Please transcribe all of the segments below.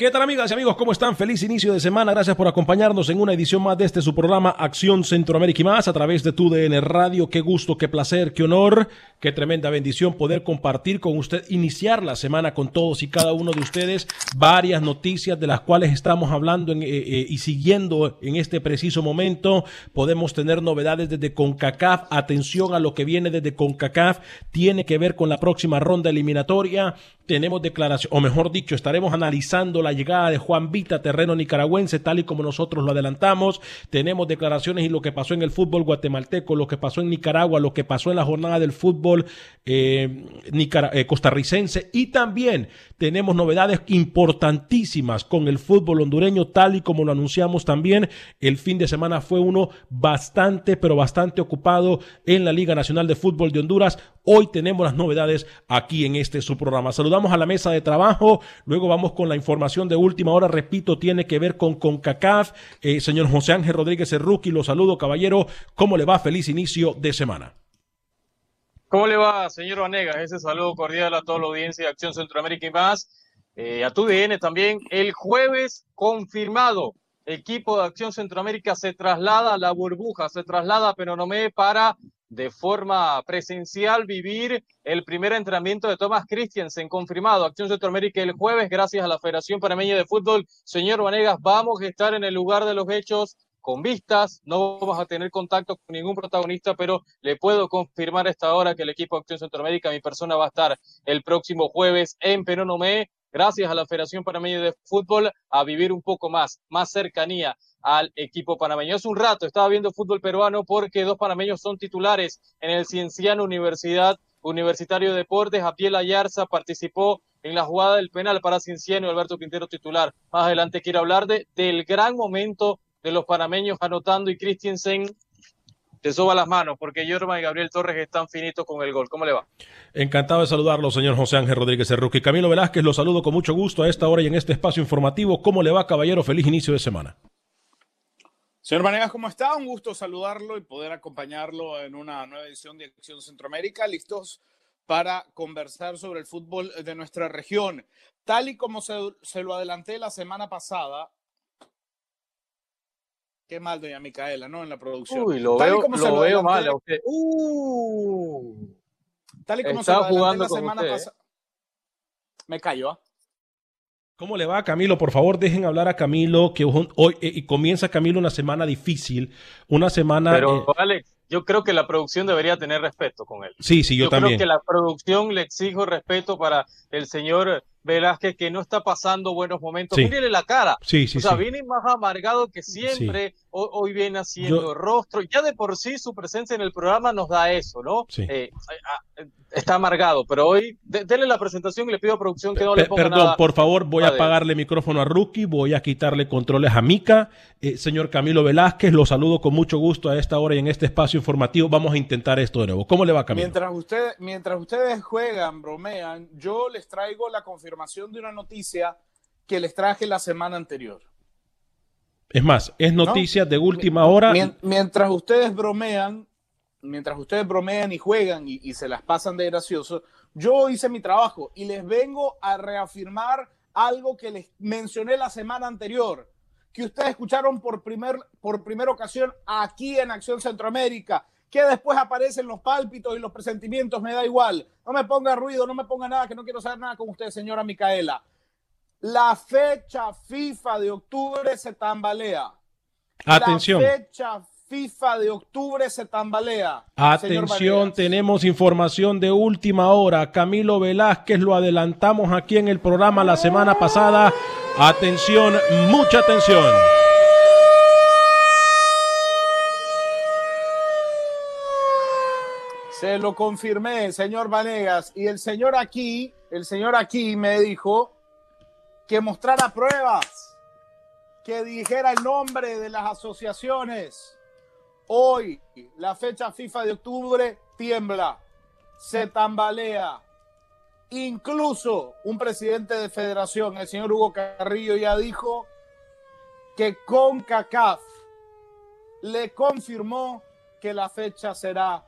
¿Qué tal amigas y amigos? ¿Cómo están? Feliz inicio de semana. Gracias por acompañarnos en una edición más de este su programa Acción Centroamérica y más a través de tu DN Radio. Qué gusto, qué placer, qué honor, qué tremenda bendición poder compartir con usted, iniciar la semana con todos y cada uno de ustedes varias noticias de las cuales estamos hablando eh, eh, y siguiendo en este preciso momento. Podemos tener novedades desde CONCACAF. Atención a lo que viene desde CONCACAF. Tiene que ver con la próxima ronda eliminatoria. Tenemos declaración, o mejor dicho, estaremos analizando la llegada de Juan Vita, terreno nicaragüense, tal y como nosotros lo adelantamos. Tenemos declaraciones y lo que pasó en el fútbol guatemalteco, lo que pasó en Nicaragua, lo que pasó en la jornada del fútbol eh, eh, costarricense y también tenemos novedades importantísimas con el fútbol hondureño, tal y como lo anunciamos también. El fin de semana fue uno bastante, pero bastante ocupado en la Liga Nacional de Fútbol de Honduras. Hoy tenemos las novedades aquí en este su programa. Saludamos a la mesa de trabajo, luego vamos con la información de última hora, repito, tiene que ver con CONCACAF. Eh, señor José Ángel Rodríguez Cerruqui, lo saludo, caballero. ¿Cómo le va? Feliz inicio de semana. ¿Cómo le va, señor Vanegas? Ese saludo cordial a toda la audiencia de Acción Centroamérica y más. Eh, a tu DN también. El jueves confirmado, equipo de Acción Centroamérica se traslada a la burbuja, se traslada a Penonomé para de forma presencial vivir el primer entrenamiento de Thomas Christiansen, confirmado. Acción Centroamérica el jueves, gracias a la Federación Panameña de Fútbol. Señor Vanegas, vamos a estar en el lugar de los hechos con vistas, no vamos a tener contacto con ningún protagonista, pero le puedo confirmar a esta hora que el equipo de Acción Centroamérica, mi persona, va a estar el próximo jueves en Penonomé, gracias a la Federación Panameña de Fútbol, a vivir un poco más, más cercanía al equipo panameño. Hace un rato estaba viendo fútbol peruano porque dos panameños son titulares en el Cienciano Universidad Universitario de Deportes. Apiel Ayarza participó en la jugada del penal para Cienciano y Alberto Quintero titular. Más adelante quiero hablar de, del gran momento de los panameños anotando y Christensen te soba las manos porque Yorma y Gabriel Torres están finitos con el gol. ¿Cómo le va? Encantado de saludarlo, señor José Ángel Rodríguez Cerruqui. Camilo Velázquez, lo saludo con mucho gusto a esta hora y en este espacio informativo. ¿Cómo le va, caballero? Feliz inicio de semana. Señor Vanegas, ¿cómo está? Un gusto saludarlo y poder acompañarlo en una nueva edición de Acción Centroamérica. Listos para conversar sobre el fútbol de nuestra región. Tal y como se, se lo adelanté la semana pasada. Qué mal, doña Micaela, ¿no? En la producción. Uy, lo Tal veo, como se lo veo mal a usted. Uh, tal y como se Está lo jugando la con semana usted, ¿eh? pasada. Me cayó. ¿ah? ¿Cómo le va, Camilo? Por favor, dejen hablar a Camilo, que hoy eh, y comienza Camilo una semana difícil, una semana... Pero, eh, Alex, yo creo que la producción debería tener respeto con él. sí, sí, yo, creo también. que la producción le exijo respeto para el señor Velázquez que no está pasando buenos momentos. Sí. Mírele la cara. Sí, sí, o sea, sí. viene más amargado que siempre. Hoy, hoy viene haciendo Yo- rostro. Ya de por sí su presencia en el programa nos da eso, ¿no? Sí. Eh, está amargado, pero hoy de- denle la presentación y le pido a producción que no le ponga Perdón, nada. por favor, voy a apagarle micrófono a Rookie, voy a quitarle controles a Mica. Eh, señor Camilo Velázquez, lo saludo con mucho gusto a esta hora y en este espacio informativo. Vamos a intentar esto de nuevo. ¿Cómo le va, Camilo? Mientras, usted, mientras ustedes juegan, bromean, yo les traigo la confirmación de una noticia que les traje la semana anterior. Es más, es noticia de última hora. Mien- Mientras ustedes bromean, mientras ustedes bromean y juegan y, y se las pasan de gracioso, yo hice mi trabajo y les vengo a reafirmar algo que les mencioné la semana anterior, que ustedes escucharon por, primer, por primera ocasión aquí en Acción Centroamérica, que después aparecen los pálpitos y los presentimientos, me da igual. No me ponga ruido, no me ponga nada, que no quiero saber nada con usted, señora Micaela. La fecha FIFA de octubre se tambalea. Atención. La fecha FIFA de octubre se tambalea. Atención, tenemos información de última hora. Camilo Velázquez lo adelantamos aquí en el programa la semana pasada. Atención, mucha atención. Se lo confirmé, señor Vanegas. Y el señor aquí, el señor aquí me dijo que mostrara pruebas, que dijera el nombre de las asociaciones. Hoy, la fecha FIFA de octubre tiembla, se tambalea. Incluso un presidente de federación, el señor Hugo Carrillo, ya dijo que CONCACAF le confirmó que la fecha será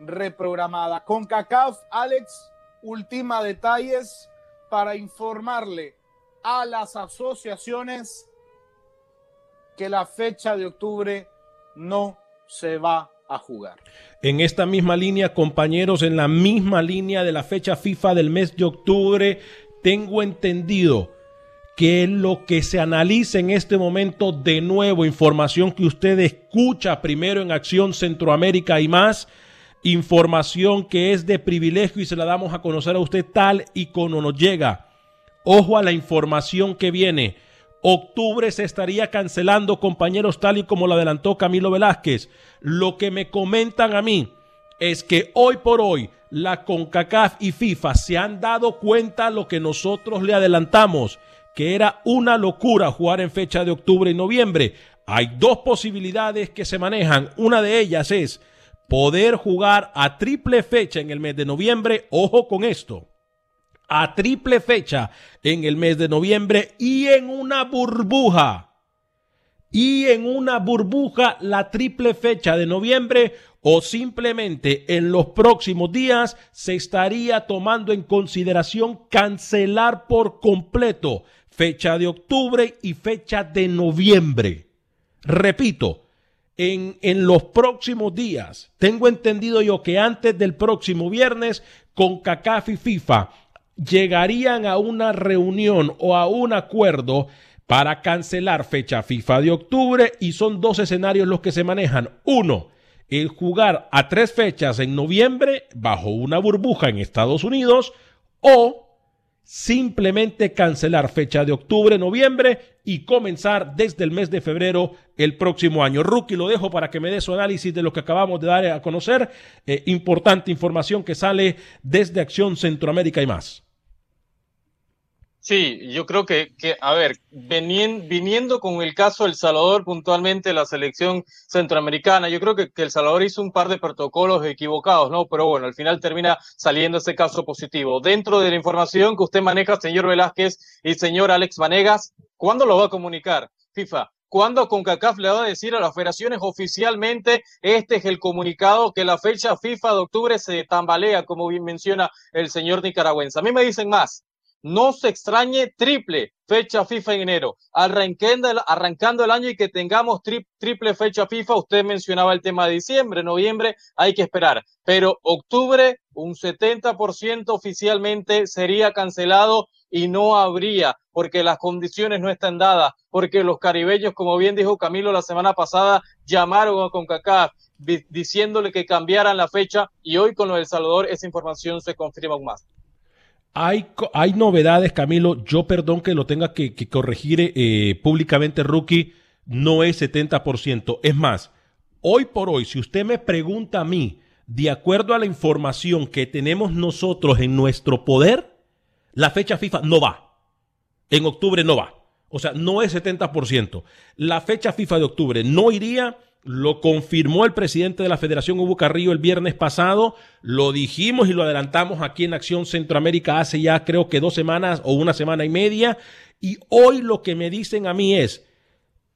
reprogramada. CONCACAF, Alex, ultima detalles para informarle a las asociaciones que la fecha de octubre no se va a jugar. En esta misma línea, compañeros, en la misma línea de la fecha FIFA del mes de octubre, tengo entendido que lo que se analiza en este momento, de nuevo, información que usted escucha primero en Acción Centroamérica y más, información que es de privilegio y se la damos a conocer a usted tal y como nos llega. Ojo a la información que viene. Octubre se estaría cancelando, compañeros, tal y como lo adelantó Camilo Velázquez. Lo que me comentan a mí es que hoy por hoy la CONCACAF y FIFA se han dado cuenta lo que nosotros le adelantamos, que era una locura jugar en fecha de octubre y noviembre. Hay dos posibilidades que se manejan. Una de ellas es poder jugar a triple fecha en el mes de noviembre. Ojo con esto a triple fecha en el mes de noviembre y en una burbuja. Y en una burbuja la triple fecha de noviembre o simplemente en los próximos días se estaría tomando en consideración cancelar por completo fecha de octubre y fecha de noviembre. Repito, en, los próximos días. Tengo entendido yo que antes del próximo viernes, con CACAF y FIFA llegarían a una reunión o a un acuerdo para cancelar fecha FIFA de octubre y son dos escenarios los que se manejan. Uno, el jugar a tres fechas en noviembre bajo una burbuja en Estados Unidos o simplemente cancelar fecha de octubre, noviembre y comenzar desde el mes de febrero el próximo año. Rookie, lo dejo para que me dé su análisis de lo que acabamos de dar a conocer. Eh, importante información que sale desde Acción Centroamérica y más. Sí, yo creo que, a ver, viniendo con el caso El Salvador puntualmente, la selección centroamericana, yo creo que, que, El Salvador hizo un par de protocolos equivocados, ¿no? Pero bueno, al final termina saliendo ese caso positivo. Dentro de la información que usted maneja, señor Velázquez y señor Alex Vanegas, ¿cuándo lo va a comunicar FIFA? ¿Cuándo CONCACAF le va a decir a las federaciones oficialmente este es el comunicado que la fecha FIFA de octubre se tambalea, como bien menciona el señor nicaragüense? A mí me dicen más. No se extrañe triple fecha FIFA en enero. Arrancando el, arrancando el año y que tengamos tri, triple fecha FIFA, usted mencionaba el tema de diciembre, noviembre, hay que esperar. Pero octubre, un 70% oficialmente sería cancelado y no habría, porque las condiciones no están dadas, porque los caribeños, como bien dijo Camilo la semana pasada, llamaron a CONCACAF diciéndole que cambiaran la fecha y hoy con lo del Salvador esa información se confirma aún más. Hay, novedades, Camilo. Yo perdón que lo tenga que, corregir eh, públicamente, rookie. No es 70%. Es más, hoy por hoy, si usted me pregunta a mí, de acuerdo a la información que tenemos nosotros en nuestro poder, la fecha FIFA no va. En octubre no va. O sea, no es 70%. La fecha FIFA de octubre no iría lo confirmó el presidente de la Federación Hugo Carrillo el viernes pasado, lo dijimos y lo adelantamos aquí en Acción Centroamérica hace ya creo que dos semanas o una semana y media, y hoy lo que me dicen a mí es,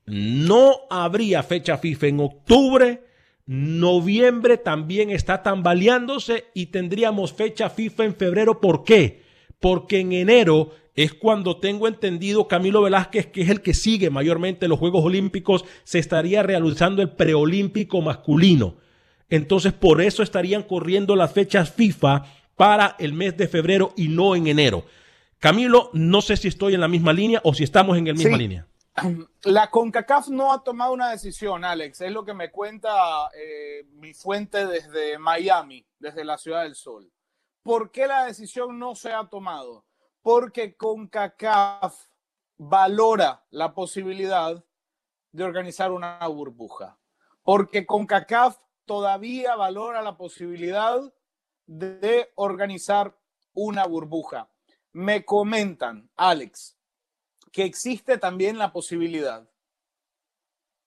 no habría fecha FIFA en octubre, noviembre también está tambaleándose y tendríamos fecha FIFA en febrero. ¿Por qué? Porque en enero es cuando tengo entendido Camilo Velázquez, que es el que sigue mayormente los Juegos Olímpicos, se estaría realizando el preolímpico masculino. Entonces, por eso estarían corriendo las fechas FIFA para el mes de febrero y no en enero. Camilo, no sé si estoy en la misma línea o si estamos en la misma línea. La CONCACAF no ha tomado una decisión, Alex. Es lo que me cuenta eh, mi fuente desde Miami, desde la Ciudad del Sol. ¿Por qué la decisión no se ha tomado? Porque CONCACAF valora la posibilidad de organizar una burbuja, porque CONCACAF todavía valora la posibilidad de organizar una burbuja. Me comentan, Alex, que existe también la posibilidad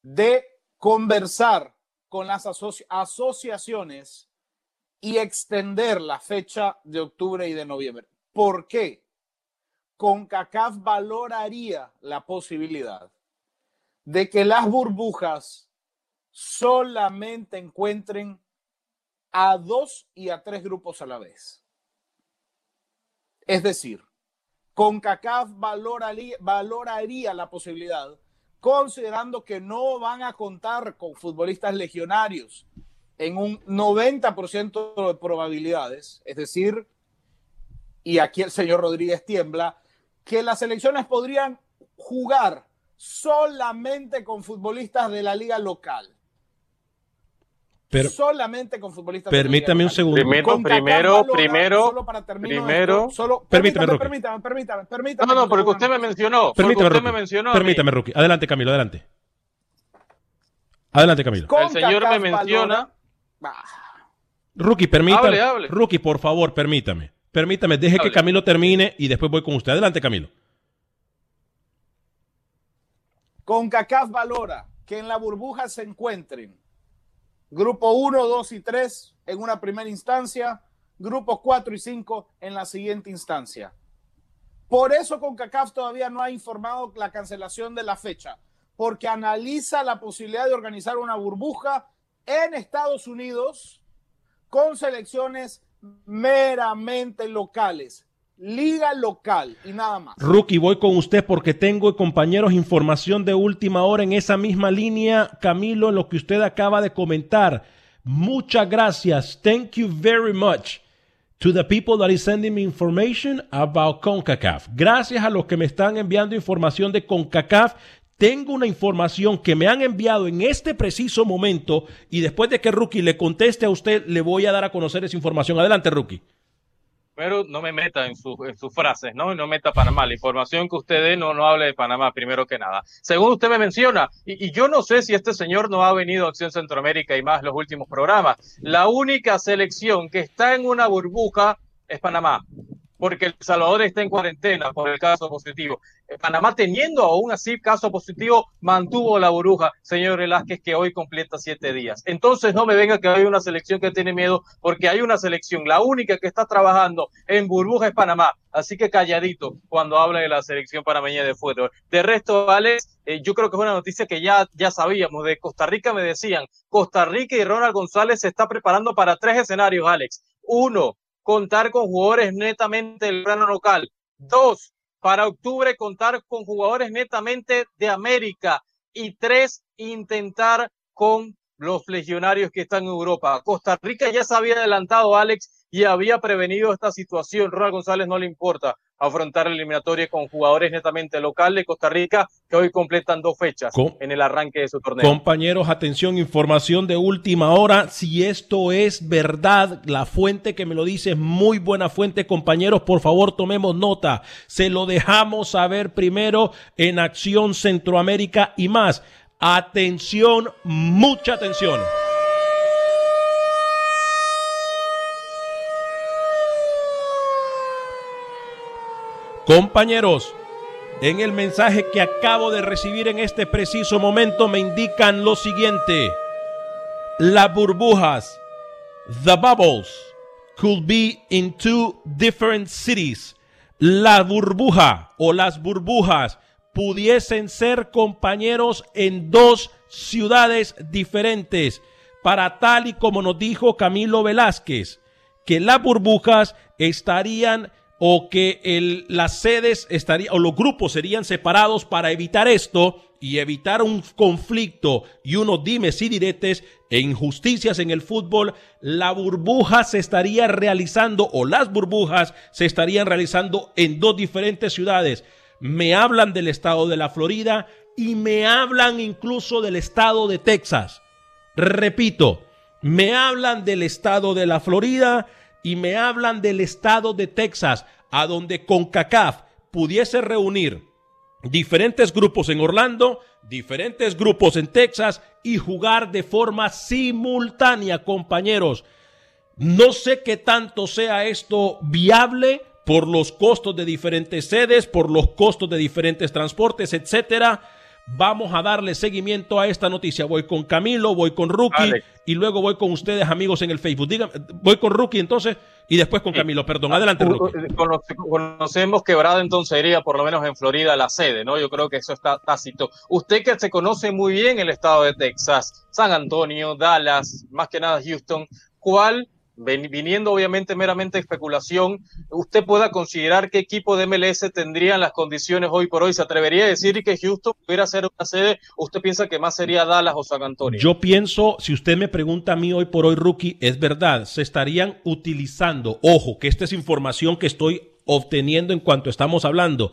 de conversar con las asociaciones y extender la fecha de octubre y de noviembre. ¿Por qué? CONCACAF valoraría la posibilidad de que las burbujas solamente encuentren a dos y a tres grupos a la vez. Es decir, CONCACAF valoraría, valoraría la posibilidad, considerando que no van a contar con futbolistas legionarios en un 90% de probabilidades, es decir, y aquí el señor Rodríguez tiembla, que las selecciones podrían jugar solamente con futbolistas de la liga local. Pero, solamente con futbolistas. Permítame un segundo. Primero, primero, primero, solo para primero. solo, permítame, permítame, permítame, permítame, No, no, porque usted me mencionó. Permítame, usted me mencionó. Permítame, Rookie. Adelante, Camilo, adelante. Adelante, Camilo. El señor me menciona. Rookie, permítame. Rookie, por favor, permítame. Permítame, deje que Camilo termine y después voy con usted. Adelante, Camilo. CONCACAF valora que en la burbuja se encuentren grupo 1, 2 y 3 en una primera instancia, grupos 4 y 5 en la siguiente instancia. Por eso CONCACAF todavía no ha informado la cancelación de la fecha, porque analiza la posibilidad de organizar una burbuja en Estados Unidos con selecciones meramente locales. Liga local y nada más. Rookie, voy con usted porque tengo, compañeros, información de última hora en esa misma línea. Camilo, lo que usted acaba de comentar. Muchas gracias. Thank you very much to the people that is sending me information about CONCACAF. Gracias a los que me están enviando información de CONCACAF tengo una información que me han enviado en este preciso momento y después de que Rookie le conteste a usted, le voy a dar a conocer esa información. Adelante, Rookie. Pero no me meta en, sus frases, ¿no? No meta Panamá. La información que usted dé no, no hable de Panamá, primero que nada. Según usted me menciona, y, y yo no sé si este señor no ha venido a Acción Centroamérica y más los últimos programas, la única selección que está en una burbuja es Panamá porque El Salvador está en cuarentena por el caso positivo. Eh, Panamá, teniendo aún así caso positivo, mantuvo la burbuja, señor Velázquez, que hoy completa siete días. Entonces no me venga que hay una selección que tiene miedo, porque hay una selección, la única que está trabajando en burbuja es Panamá. Así que calladito cuando habla de la selección panameña de fútbol. De resto, Alex, eh, yo creo que es una noticia que ya, ya sabíamos. De Costa Rica me decían, Costa Rica y Ronald González se está preparando para tres escenarios, Alex. Uno, contar con jugadores netamente del plano local. Dos, para octubre contar con jugadores netamente de América. Y tres, intentar con los legionarios que están en Europa. Costa Rica ya se había adelantado, Alex, y había prevenido esta situación. Ronald González no le importa afrontar la eliminatoria con jugadores netamente locales de Costa Rica que hoy completan dos fechas en el arranque de su torneo. Compañeros, atención, información de última hora. Si esto es verdad, la fuente que me lo dice es muy buena fuente, compañeros, por favor tomemos nota. Se lo dejamos saber primero en Acción Centroamérica y más. Atención, mucha atención. Compañeros, en el mensaje que acabo de recibir en este preciso momento me indican lo siguiente. Las burbujas, the bubbles, could be in two different cities. La burbuja o las burbujas pudiesen ser compañeros en dos ciudades diferentes, para tal y como nos dijo Camilo Velázquez, que las burbujas estarían o que el, las sedes estarían, o los grupos serían separados para evitar esto y evitar un conflicto y unos dimes y diretes e injusticias en el fútbol, la burbuja se estaría realizando o las burbujas se estarían realizando en dos diferentes ciudades. Me hablan del estado de la Florida y me hablan incluso del estado de Texas. Repito, me hablan del estado de la Florida y me hablan del estado de Texas, a donde CONCACAF pudiese reunir diferentes grupos en Orlando, diferentes grupos en Texas y jugar de forma simultánea, compañeros. No sé qué tanto sea esto viable por los costos de diferentes sedes, por los costos de diferentes transportes, etcétera Vamos a darle seguimiento a esta noticia. Voy con Camilo, voy con Rookie y luego voy con ustedes, amigos, en el Facebook. Díganme, voy con Rookie entonces y después con Camilo. Perdón, adelante, Rookie. Conocemos que Brad entonces sería por lo menos en Florida la sede, ¿no? Yo creo que eso está tácito. Usted que se conoce muy bien el estado de Texas, San Antonio, Dallas, más que nada Houston, ¿cuál viniendo obviamente meramente especulación, usted pueda considerar qué equipo de MLS tendrían las condiciones hoy por hoy. ¿Se atrevería a decir que Houston pudiera ser una sede? ¿Usted piensa que más sería Dallas o San Antonio? Yo pienso, si usted me pregunta a mí hoy por hoy, rookie, es verdad, se estarían utilizando, ojo, que esta es información que estoy obteniendo en cuanto estamos hablando,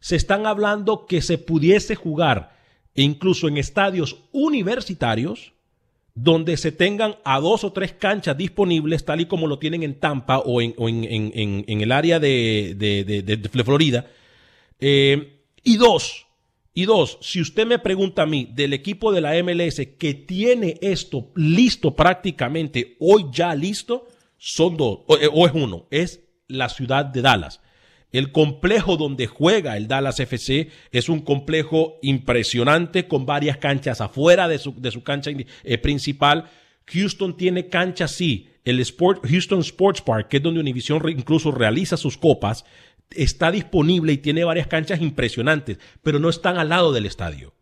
se están hablando que se pudiese jugar incluso en estadios universitarios, donde se tengan a dos o tres canchas disponibles, tal y como lo tienen en Tampa o en, el área de, Florida. Eh, y dos, y dos, si usted me pregunta a mí del equipo de la MLS que tiene esto listo prácticamente, hoy ya listo, son dos, o eh, es uno, es la ciudad de Dallas. El complejo donde juega el Dallas FC es un complejo impresionante con varias canchas afuera de su, de su cancha eh, principal. Houston tiene canchas, sí. El Houston Sports Park, que es donde Univision incluso realiza sus copas, está disponible y tiene varias canchas impresionantes, pero no están al lado del estadio.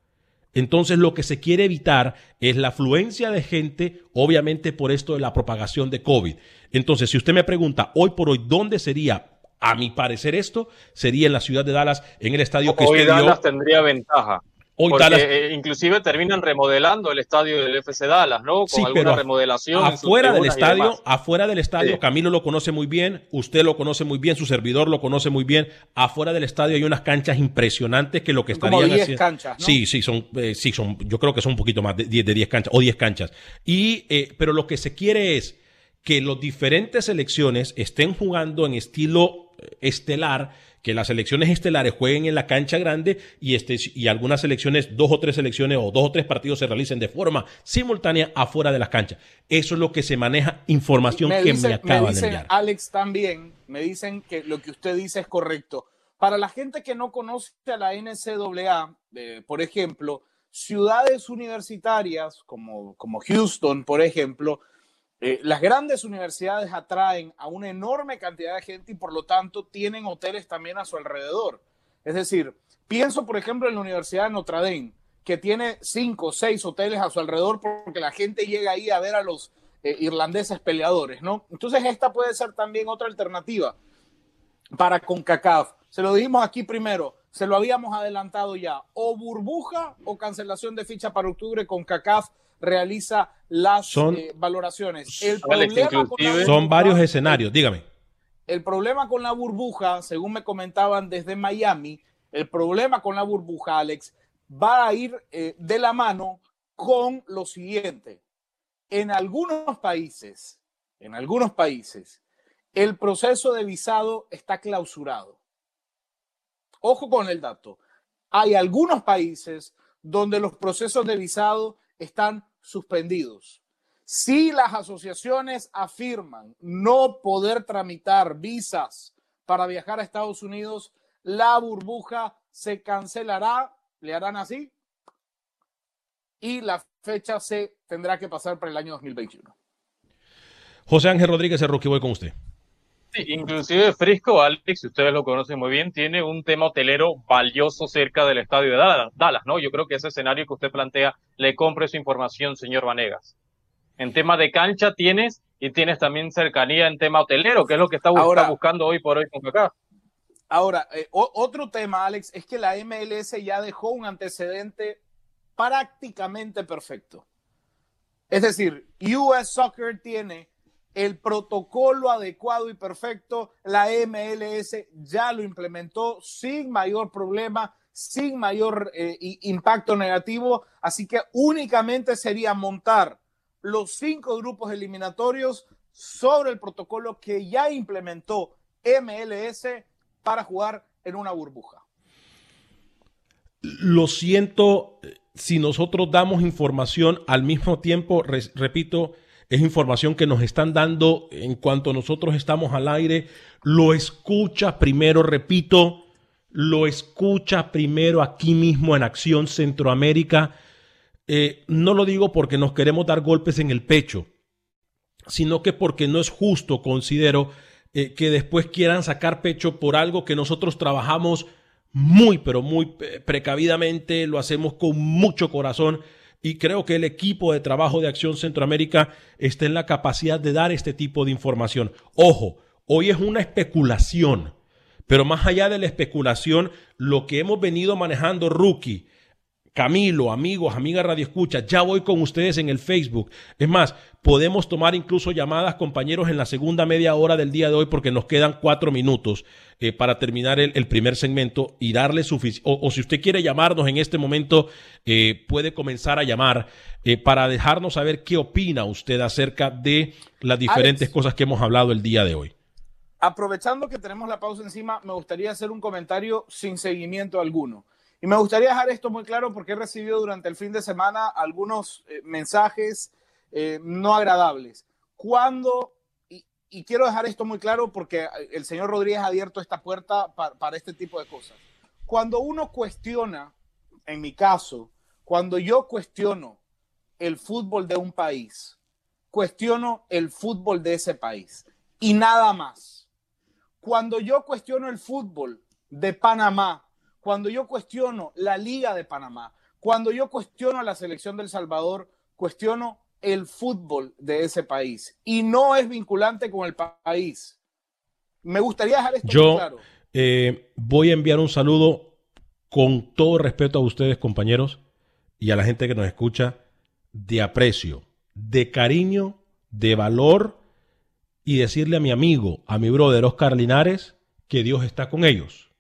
Entonces lo que se quiere evitar es la afluencia de gente, obviamente por esto de la propagación de COVID. Entonces, si usted me pregunta hoy por hoy dónde sería a mi parecer esto sería en la ciudad de Dallas, en el estadio que Hoy Dallas tendría ventaja. Hoy porque Dallas... Eh, inclusive terminan remodelando el estadio del FC Dallas, ¿no? Con alguna remodelación. Afuera del estadio, afuera del estadio, Camilo lo conoce muy bien, usted lo conoce muy bien, su servidor lo conoce muy bien. Afuera del estadio hay unas canchas impresionantes que lo que estarían Como 10 canchas, ¿no? Sí, sí, son, eh, sí, son, yo creo que son un poquito más de 10 de 10 canchas o 10 canchas. Y, eh, pero lo que se quiere es que las diferentes selecciones estén jugando en estilo estelar, que las selecciones estelares jueguen en la cancha grande y, este, y algunas selecciones, dos o tres selecciones o dos o tres partidos se realicen de forma simultánea afuera de las canchas. Eso es lo que se maneja, información que me acaba me de enviar. Alex también, me dicen que lo que usted dice es correcto. Para la gente que no conoce a la NCAA, eh, por ejemplo, ciudades universitarias como, como Houston, por ejemplo, eh, las grandes universidades atraen a una enorme cantidad de gente y por lo tanto tienen hoteles también a su alrededor. Es decir, pienso por ejemplo en la Universidad de Notre Dame, que tiene cinco o seis hoteles a su alrededor porque la gente llega ahí a ver a los eh, irlandeses peleadores, ¿no? Entonces esta puede ser también otra alternativa para CONCACAF. Se lo dijimos aquí primero, se lo habíamos adelantado ya, o burbuja o cancelación de ficha para octubre con CACAF realiza las Son- eh, valoraciones. El Alex, problema con la inclusive- Son burbuja- varios escenarios, dígame. El problema con la burbuja, según me comentaban desde Miami, el problema con la burbuja, Alex, va a ir eh, de la mano con lo siguiente. En algunos países, en algunos países, el proceso de visado está clausurado. Ojo con el dato. Hay algunos países donde los procesos de visado están suspendidos. Si las asociaciones afirman no poder tramitar visas para viajar a Estados Unidos, la burbuja se cancelará, le harán así, y la fecha se tendrá que pasar para el año 2021. José Ángel Rodríguez, rookie, voy con usted. Sí, inclusive Frisco, Alex, si ustedes lo conocen muy bien, tiene un tema hotelero valioso cerca del estadio de Dallas, ¿no? Yo creo que ese escenario que usted plantea le compre su información, señor Vanegas. En tema de cancha tienes y tienes también cercanía en tema hotelero, que es lo que está, Ahora- buscando hoy por hoy con acá. Ahora, eh, otro tema, Alex, es que la MLS ya dejó un antecedente prácticamente perfecto. Es decir, US Soccer tiene el protocolo adecuado y perfecto, la MLS ya lo implementó sin mayor problema, sin mayor eh, impacto negativo, así que únicamente sería montar los cinco grupos eliminatorios sobre el protocolo que ya implementó MLS para jugar en una burbuja. Lo siento eh, si nosotros damos información al mismo tiempo, re- repito, es información que nos están dando en cuanto nosotros estamos al aire. Lo escucha primero, repito, lo escucha primero aquí mismo en Acción Centroamérica. Eh, no lo digo porque nos queremos dar golpes en el pecho, sino que porque no es justo, considero, eh, que después quieran sacar pecho por algo que nosotros trabajamos muy, pero muy eh, precavidamente, lo hacemos con mucho corazón y creo que el equipo de trabajo de Acción Centroamérica está en la capacidad de dar este tipo de información. Ojo, hoy es una especulación, pero más allá de la especulación, lo que hemos venido manejando, Rookie, Camilo, amigos, amigas Radio Escucha, ya voy con ustedes en el Facebook. Es más, podemos tomar incluso llamadas, compañeros, en la segunda media hora del día de hoy porque nos quedan cuatro minutos eh, para terminar el, el primer segmento y darle suficiente. O, o si usted quiere llamarnos en este momento, eh, puede comenzar a llamar eh, para dejarnos saber qué opina usted acerca de las diferentes Alex. cosas que hemos hablado el día de hoy. Aprovechando que tenemos la pausa encima, me gustaría hacer un comentario sin seguimiento alguno. Y me gustaría dejar esto muy claro porque he recibido durante el fin de semana algunos eh, mensajes eh, no agradables. Cuando, y, quiero dejar esto muy claro porque el señor Rodríguez ha abierto esta puerta pa- para este tipo de cosas. Cuando uno cuestiona, en mi caso, cuando yo cuestiono el fútbol de un país, cuestiono el fútbol de ese país y nada más. Cuando yo cuestiono el fútbol de Panamá, cuando yo cuestiono la Liga de Panamá, cuando yo cuestiono la selección del Salvador, cuestiono el fútbol de ese país y no es vinculante con el pa- país. Me gustaría dejar esto muy Yo claro. eh, voy a enviar un saludo con todo respeto a ustedes, compañeros, y a la gente que nos escucha, de aprecio, de cariño, de valor, y decirle a mi amigo, a mi brother Oscar Linares, que Dios está con ellos.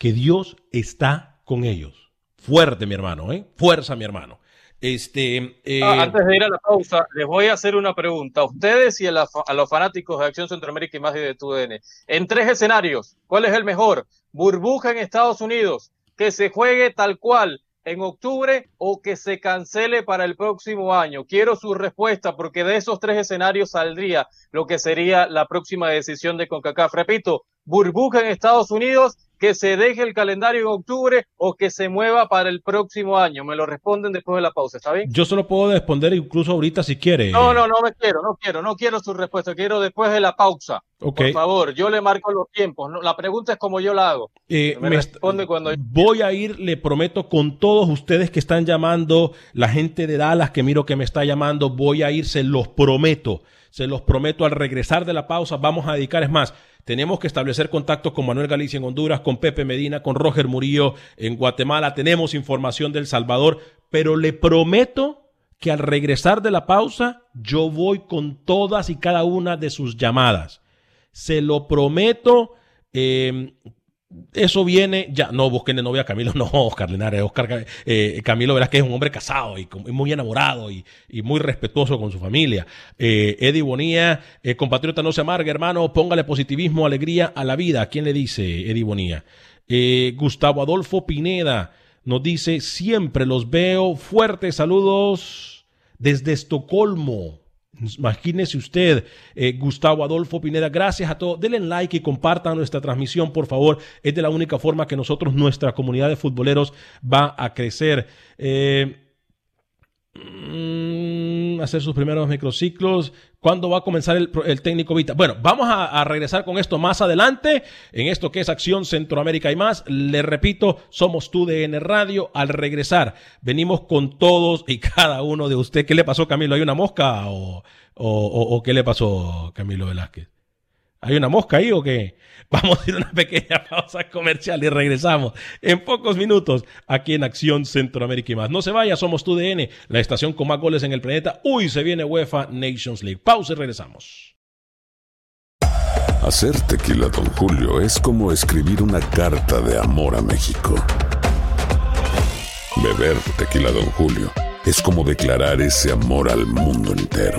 Que Dios está con ellos. Fuerte, mi hermano, ¿eh? Fuerza, mi hermano. Este, eh, Ah, Antes de ir a la pausa, les voy a hacer una pregunta a ustedes y a, a los fanáticos de Acción Centroamérica y más de TUDN. En tres escenarios, ¿cuál es el mejor? Burbuja en Estados Unidos, que se juegue tal cual en octubre o que se cancele para el próximo año. Quiero su respuesta porque de esos tres escenarios saldría lo que sería la próxima decisión de CONCACAF. Repito, burbuja en Estados Unidos, que se deje el calendario en octubre o que se mueva para el próximo año. Me lo responden después de la pausa, ¿está bien? yo se lo puedo responder incluso ahorita si quiere. No, no, no me quiero, no quiero, no quiero su respuesta, quiero después de la pausa. Ok. Por favor, yo le marco los tiempos. no, la pregunta es como yo la hago. Eh, me me responde cuando Voy a ir, le prometo, con todos ustedes que están llamando, la gente de Dallas que miro que me está llamando, voy a ir, se los prometo, se los prometo al regresar de la pausa, vamos a dedicar, es más, tenemos que establecer contacto con Manuel Galicia en Honduras, con Pepe Medina, con Roger Murillo en Guatemala, tenemos información del Salvador, pero le prometo que al regresar de la pausa yo voy con todas y cada una de sus llamadas. Se lo prometo. Eh, eso viene ya, no busquen de novia a Camilo, no, Oscar Linares, Oscar eh, Camilo verás que es un hombre casado y, muy enamorado y, muy respetuoso con su familia. Eh, Eddie Bonía, eh, compatriota no se amarga, hermano, póngale positivismo, alegría a la vida. ¿Quién le dice Eddie Bonía? Gustavo Adolfo Pineda nos dice, siempre los veo fuertes, saludos desde Estocolmo. Imagínese usted, eh, Gustavo Adolfo Pineda, gracias a todos. Denle like y compartan nuestra transmisión, por favor. Es de la única forma que nosotros, nuestra comunidad de futboleros, va a crecer. Eh, mm, hacer sus primeros microciclos. ¿Cuándo va a comenzar el, técnico Vita? Bueno, vamos a, regresar con esto más adelante, en esto que es Acción Centroamérica y más. Le repito, somos tu DN Radio. Al regresar, venimos con todos y cada uno de ustedes. ¿Qué le pasó, Camilo? ¿Hay una mosca o, o qué le pasó, Camilo Velázquez? ¿Hay una mosca ahí o qué? Vamos a ir a una pequeña pausa comercial y regresamos en pocos minutos aquí en Acción Centroamérica y más. No se vaya, somos tu DN, la estación con más goles en el planeta. Uy, se viene UEFA Nations League. Pausa y regresamos. Hacer tequila, don Julio, es como escribir una carta de amor a México. Beber tequila, don Julio, es como declarar ese amor al mundo entero.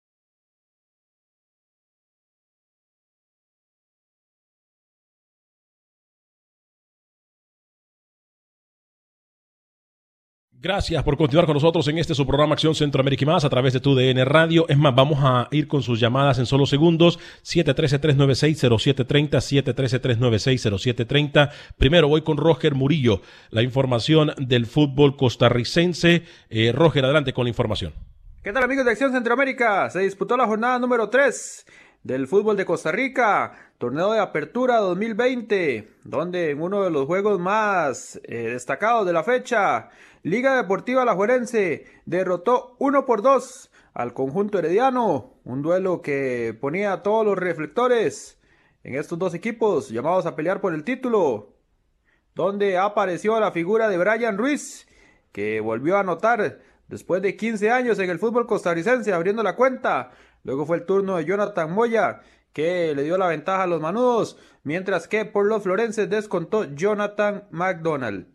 Gracias por continuar con nosotros en este su programa Acción Centroamérica y más a través de tu DN Radio. Es más, vamos a ir con sus llamadas en solo segundos. 713-396-0730, 713-396-0730. Primero voy con Roger Murillo, la información del fútbol costarricense. Eh, Roger, adelante con la información. ¿Qué tal amigos de Acción Centroamérica? Se disputó la jornada número 3 del fútbol de Costa Rica, torneo de apertura 2020, donde en uno de los juegos más eh, destacados de la fecha, Liga Deportiva Alajuelense derrotó 1 por 2 al conjunto herediano, un duelo que ponía todos los reflectores en estos dos equipos llamados a pelear por el título, donde apareció la figura de Brian Ruiz, que volvió a anotar después de 15 años en el fútbol costarricense abriendo la cuenta. Luego fue el turno de Jonathan Moya, que le dio la ventaja a los manudos, mientras que por los florenses descontó Jonathan McDonald.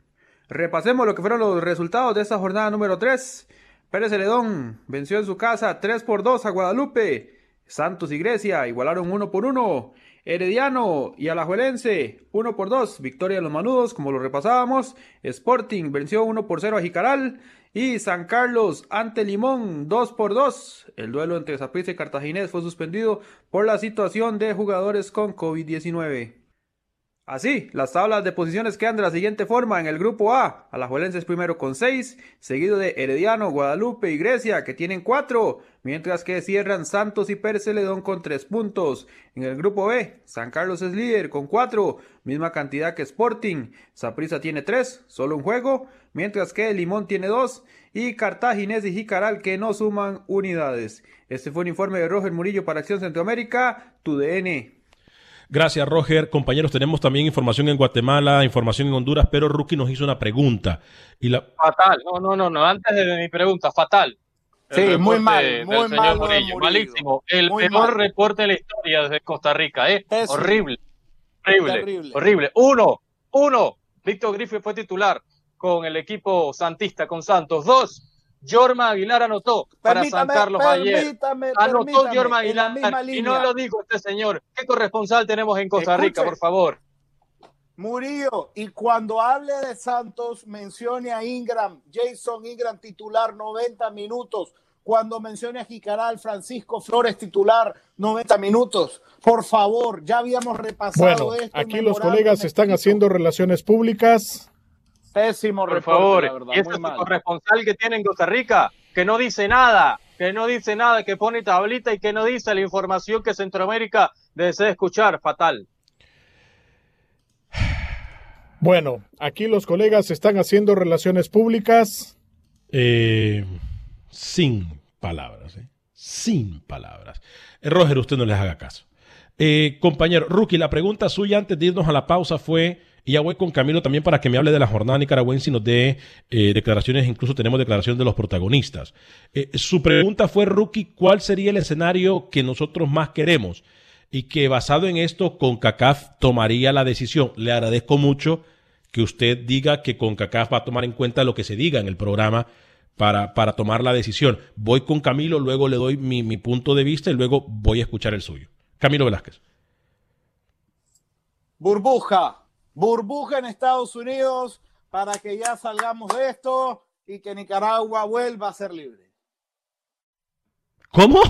Repasemos lo que fueron los resultados de esta jornada número 3. Pérez Celedón venció en su casa 3 por 2 a Guadalupe. Santos y Grecia igualaron 1 por 1. Herediano y Alajuelense 1 por 2. Victoria de los Manudos, como lo repasábamos. Sporting venció 1 por 0 a Jicaral. Y San Carlos ante Limón 2 por 2. El duelo entre Zaprisa y Cartaginés fue suspendido por la situación de jugadores con COVID-19. Así, las tablas de posiciones quedan de la siguiente forma. En el grupo A, Alajuelense es primero con 6, seguido de Herediano, Guadalupe y Grecia, que tienen 4, mientras que cierran Santos y Pérez Celedón con 3 puntos. En el grupo B, San Carlos es líder con 4, misma cantidad que Sporting. Saprissa tiene 3, solo un juego, mientras que Limón tiene 2 y Cartaginés y Jicaral que no suman unidades. Este fue un informe de Roger Murillo para Acción Centroamérica, tu DN. Gracias, Roger. Compañeros, tenemos también información en Guatemala, información en Honduras, pero Rookie nos hizo una pregunta. Y la... Fatal, no, no, no, no, antes de mi pregunta, fatal. sí, muy mal, muy mal. malísimo. El peor reporte de la historia desde Costa Rica, ¿eh? Horrible, horrible, horrible. Uno, uno, Víctor Griffith fue titular con el equipo santista, con Santos. Dos, Jorma Aguilar anotó para San Carlos ayer. Anotó Jorma Aguilar. Y no lo dijo este señor. ¿Qué corresponsal tenemos en Costa Rica, por favor? Murillo, y cuando hable de Santos, mencione a Ingram, Jason Ingram titular 90 minutos. Cuando mencione a Jicaral, Francisco Flores titular 90 minutos. Por favor, ya habíamos repasado bueno, Aquí los colegas están haciendo relaciones públicas Pésimo Por favor, y este es el corresponsal que tiene en Costa Rica, que no dice nada, que no dice nada, que pone tablita y que no dice la información que Centroamérica desea escuchar. Fatal. Bueno, aquí los colegas están haciendo relaciones públicas. Eh, sin palabras, ¿eh? sin palabras. Eh, Roger, usted no les haga caso. Eh, compañero, Rookie, la pregunta suya antes de irnos a la pausa fue, y ya voy con Camilo también para que me hable de la jornada nicaragüense y nos dé eh, declaraciones, incluso tenemos declaraciones de los protagonistas. Eh, su pregunta fue, Rookie, ¿cuál sería el escenario que nosotros más queremos? Y que basado en esto, CONCACAF tomaría la decisión. Le agradezco mucho que usted diga que CONCACAF va a tomar en cuenta lo que se diga en el programa para, para tomar la decisión. Voy con Camilo, luego le doy mi, mi punto de vista y luego voy a escuchar el suyo. Camilo Velázquez. Burbuja, burbuja en Estados Unidos para que ya salgamos de esto y que Nicaragua vuelva a ser libre. ¿Cómo?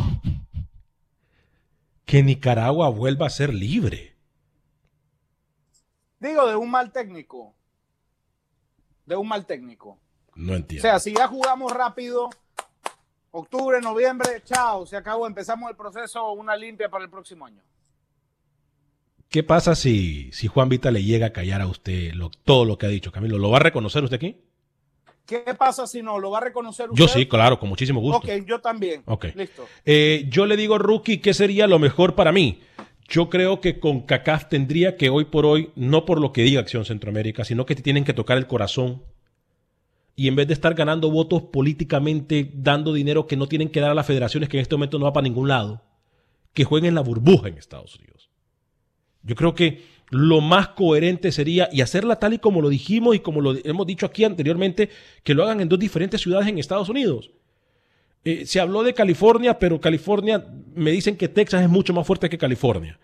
Que Nicaragua vuelva a ser libre. Digo, de un mal técnico. De un mal técnico. No O entiendo. sea, si ya jugamos rápido, octubre, noviembre, chao, se acabó, empezamos el proceso, una limpia para el próximo año. ¿Qué pasa si, si Juan Vita le llega a callar a usted lo- todo lo que ha dicho? Camilo, ¿lo va a reconocer usted aquí? ¿Qué pasa si no? ¿Lo va a reconocer usted? Yo sí, claro, con muchísimo gusto. Ok, yo también. Ok. Listo. Eh, yo le digo, Rookie, ¿qué sería lo mejor para mí? Yo creo que con CACAF tendría que hoy por hoy, no por lo que diga Acción Centroamérica, sino que te tienen que tocar el corazón. Y en vez de estar ganando votos políticamente, dando dinero que no tienen que dar a las federaciones, que en este momento no va para ningún lado, que jueguen la burbuja en Estados Unidos. Yo creo que lo más coherente sería, y hacerla tal y como lo dijimos y como lo hemos dicho aquí anteriormente, que lo hagan en dos diferentes ciudades en Estados Unidos. Eh, se habló de California, pero California, me dicen que Texas es mucho más fuerte que California.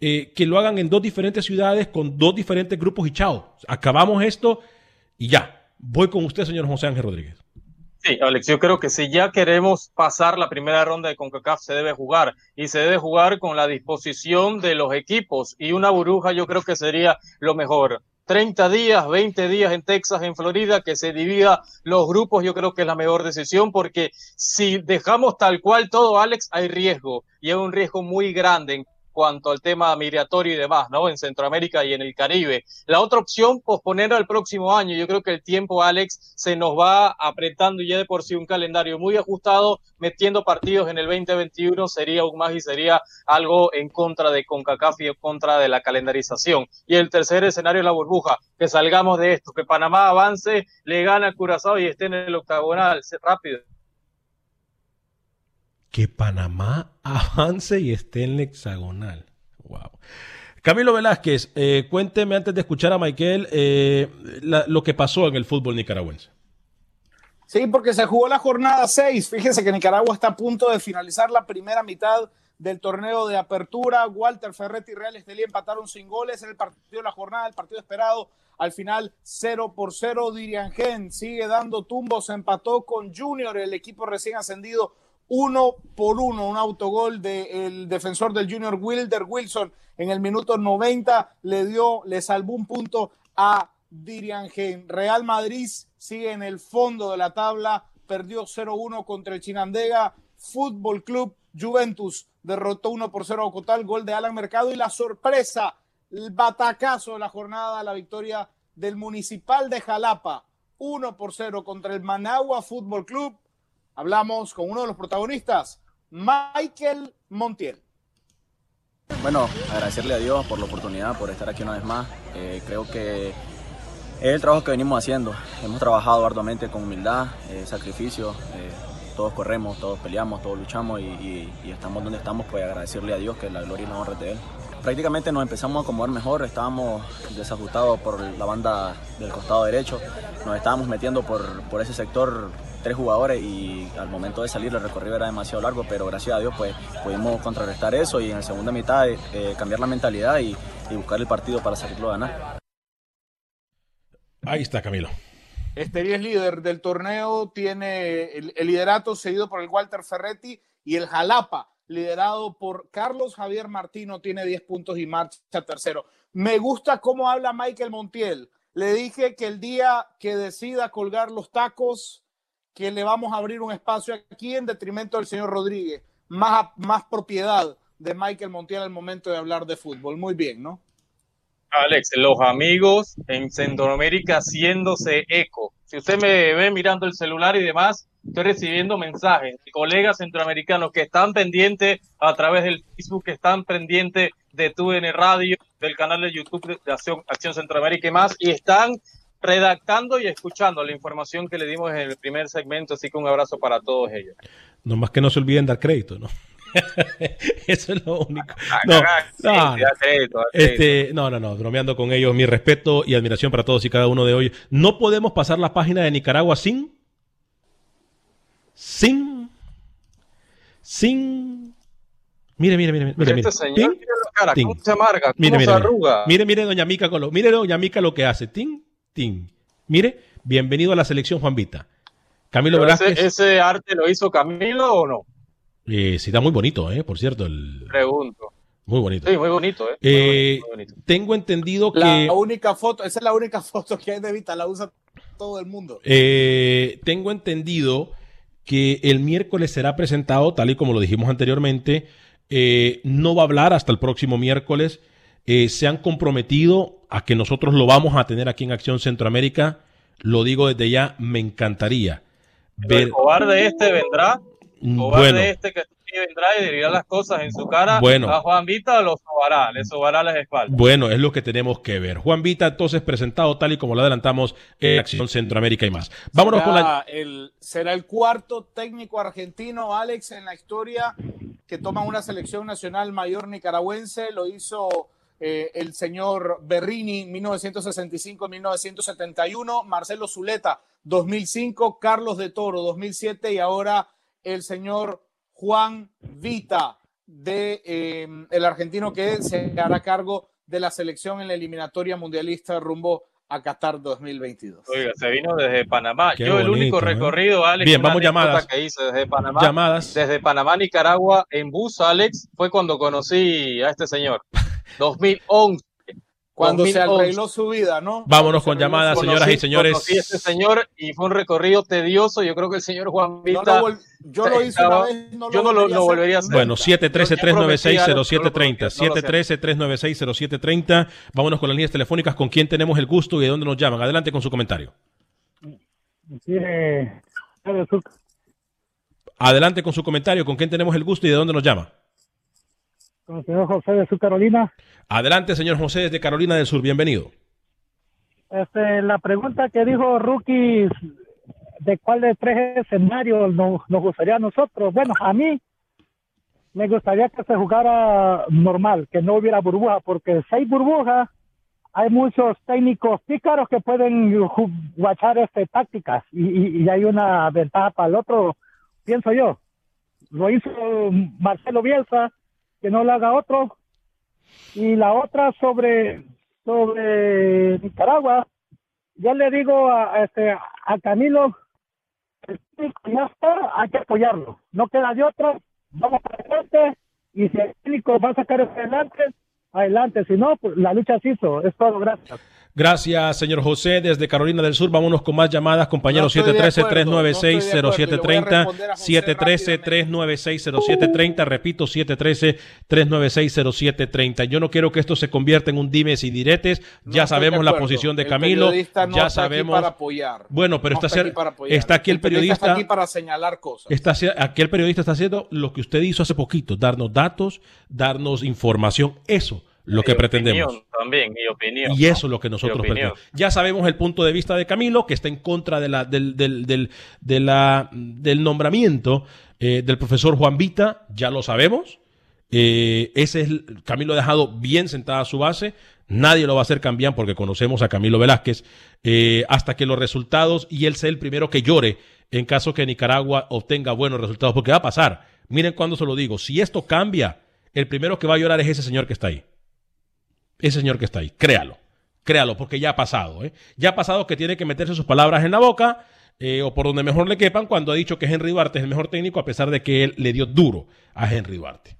Eh, que lo hagan en dos diferentes ciudades con dos diferentes grupos y chao. Acabamos esto y ya. Voy con usted, señor José Ángel Rodríguez. Sí, Alex, yo creo que si ya queremos pasar la primera ronda de CONCACAF, se debe jugar y se debe jugar con la disposición de los equipos y una burbuja yo creo que sería lo mejor. 30 días, 20 días en Texas, en Florida, que se divida los grupos, yo creo que es la mejor decisión porque si dejamos tal cual todo, Alex, hay riesgo y es un riesgo muy grande cuanto al tema migratorio y demás, ¿no? En Centroamérica y en el Caribe. La otra opción, posponer al próximo año. Yo creo que el tiempo, Alex, se nos va apretando y ya de por sí un calendario muy ajustado, metiendo partidos en el 2021 sería aún más y sería algo en contra de CONCACAF y en contra de la calendarización. Y el tercer escenario es la burbuja, que salgamos de esto, que Panamá avance, le gana a Curazao y esté en el octagonal, rápido. Que Panamá avance y esté en el hexagonal. Wow. Camilo Velázquez, eh, cuénteme antes de escuchar a Michael eh, lo que pasó en el fútbol nicaragüense. Sí, porque se jugó la jornada 6. Fíjense que Nicaragua está a punto de finalizar la primera mitad del torneo de apertura. Walter Ferretti y Real Estelí empataron sin goles en el partido de la jornada, el partido esperado. Al final, 0 por 0. Dirian Gen sigue dando tumbos, empató con Junior, el equipo recién ascendido, uno por uno. Un autogol del defensor del Junior, Wilder Wilson, en el minuto 90 le dio, le salvó un punto a Dirian Gen. Real Madrid sigue en el fondo de la tabla, perdió 0-1 contra el Chinandega. Fútbol Club Juventus derrotó 1 por 0 a Ocotal, gol de Alan Mercado y la sorpresa, el batacazo de la jornada, la victoria del Municipal de Jalapa, 1 por 0 contra el Managua Fútbol Club. Hablamos con uno de los protagonistas, Michael Montiel. Bueno, agradecerle a Dios por la oportunidad, por estar aquí una vez más. Eh, creo que es el trabajo que venimos haciendo. Hemos trabajado arduamente con humildad, eh, sacrificio. eh, todos corremos, todos peleamos, todos luchamos y, y- estamos donde estamos, pues agradecerle a Dios que la gloria y la honra de Él. Prácticamente nos empezamos a acomodar mejor, estábamos desajustados por la banda del costado derecho, nos estábamos metiendo por ese sector tres jugadores y al momento de salir el recorrido era demasiado largo, pero gracias a Dios pues pudimos contrarrestar eso y en la segunda mitad eh, cambiar la mentalidad y, y buscar el partido para salirlo a ganar. Ahí está, Camilo. Esteri es líder del torneo, tiene el, el liderato seguido por el Walter Ferretti y el Jalapa, liderado por Carlos Javier Martino, tiene 10 puntos y marcha tercero. Me gusta cómo habla Michael Montiel. Le dije que el día que decida colgar los tacos, que le vamos a abrir un espacio aquí en detrimento del señor Rodríguez. Más, más propiedad de Michael Montiel al momento de hablar de fútbol. Muy bien, ¿no? Alex, los amigos en Centroamérica haciéndose eco. Si usted me ve mirando el celular y demás, estoy recibiendo mensajes de colegas centroamericanos que están pendientes a través del Facebook, que están pendientes de TUN Radio, del canal de YouTube de Acción, Acción Centroamérica y más, y están redactando y escuchando la información que le dimos en el primer segmento, así que un abrazo para todos ellos. No más que no se olviden dar crédito, ¿no? Eso es lo único. No, no, este, no, no, no, bromeando con ellos, mi respeto y admiración para todos y cada uno de hoy. No podemos pasar la página de Nicaragua sin, sin, sin. Mire, mire, mire, mire, mire. Este señor, mire la cara, se amarga, mire, mire. Mire, mire, doña Mica, mire, doña Mica lo que hace. Tin, Mire, bienvenido a la selección Juan Vita. Camilo Velázquez. ese, ese arte lo hizo Camilo o no? Eh, sí, está muy bonito, eh, por cierto. El... Pregunto. Muy bonito. Sí, muy bonito, ¿eh? Eh, Tengo entendido que. La única foto, esa es la única foto que hay de Vita, la usa todo el mundo. Eh, tengo entendido que el miércoles será presentado, tal y como lo dijimos anteriormente. eh, no va a hablar hasta el próximo miércoles. Eh, se han comprometido a que nosotros lo vamos a tener aquí en Acción Centroamérica. Lo digo desde ya, me encantaría ver. El cobarde este vendrá. Cobarde Bueno, este que vendrá y dirá las cosas en su cara. Bueno. A Juan Vita lo sobará, le sobará las espaldas. bueno, es lo que tenemos que ver. Juan Vita, entonces presentado tal y como lo adelantamos en Acción Centroamérica y más. Vámonos con la. el, será el cuarto técnico argentino, Alex, en la historia que toma una selección nacional mayor nicaragüense. Lo hizo eh, el señor Berrini, 1965-1971, Marcelo Zuleta, 2005, Carlos de Toro, 2007 y ahora el señor Juan Vita, de, eh, el argentino que se hará cargo de la selección en la eliminatoria mundialista rumbo a Qatar 2022. Oiga, se vino desde Panamá. Qué Yo el único ¿eh? recorrido, Alex, Bien, vamos llamadas. que hice desde Panamá. Llamadas. Desde Panamá Nicaragua en bus, Alex, fue cuando conocí a este señor. 2011. Cuando se 2011. arregló su vida, ¿no? Vámonos con llamadas, Conocí- señoras y señores. Conocí a este señor y fue un recorrido tedioso. Yo creo que el señor Juan Vita. No lo vol- yo lo hice una vez, no lo yo no lo, volvería a lo hacer. volvería a hacer. Bueno, 713-396-0730. No lo prometí, no lo 713-396-0730. Vámonos con las líneas telefónicas. ¿Con quién tenemos el gusto y de dónde nos llaman? Adelante con su comentario. Adelante con su comentario. ¿Con quién tenemos el gusto y de dónde nos llama? Con el señor José de su Carolina. Adelante, señor José, desde Carolina del Sur. Bienvenido. Este, la pregunta que dijo Rookies, ¿de cuál de tres escenarios nos, nos gustaría a nosotros? Bueno, a mí me gustaría que se jugara normal, que no hubiera burbuja, porque si hay burbuja, hay muchos técnicos pícaros que pueden guachar este, tácticas y, y- y hay una ventaja para el otro, pienso yo. Lo hizo Marcelo Bielsa, que no lo haga otro. Y la otra sobre, sobre Nicaragua, yo le digo a, a este, a Camilo, ya está, hay que apoyarlo. No queda de otra, vamos adelante. Y si el técnico va a sacar adelante, adelante. Si no, pues la lucha se hizo. Es todo, gracias. Gracias, señor José, desde Carolina del Sur. Vámonos con más llamadas, compañeros. No estoy de acuerdo, no estoy de acuerdo, y le voy a 713-396-0730. responder a José 713-396-0730. Repito, 713-396-0730. Yo no quiero que esto se convierta en un dimes y diretes. Ya sabemos la posición de El Camilo. ya sabemos. para apoyar. Bueno, pero está, está aquí para apoyar. está aquí el periodista. está aquí para señalar cosas. Está, aquí el periodista está haciendo lo que usted hizo hace poquito, darnos datos, darnos información, eso lo que Mi pretendemos. opinión también, mi opinión. Y eso es lo que nosotros pretendemos. Ya sabemos el punto de vista de Camilo, que está en contra de la, del, del, del, de la, del nombramiento eh, del profesor Juan Vita, ya lo sabemos. Eh, ese es el- Camilo ha dejado bien sentada su base. Nadie lo va a hacer cambiar porque conocemos a Camilo Velázquez. eh, hasta que los resultados y él sea el primero que llore en caso que Nicaragua obtenga buenos resultados, porque va a pasar. Miren cuando se lo digo. Si esto cambia, el primero que va a llorar es ese señor que está ahí. Ese señor que está ahí. Créalo. Créalo, porque ya ha pasado. ¿eh? Ya ha pasado que tiene que meterse sus palabras en la boca eh, o por donde mejor le quepan cuando ha dicho que Henry Duarte es el mejor técnico a pesar de que él le dio duro a Henry Duarte.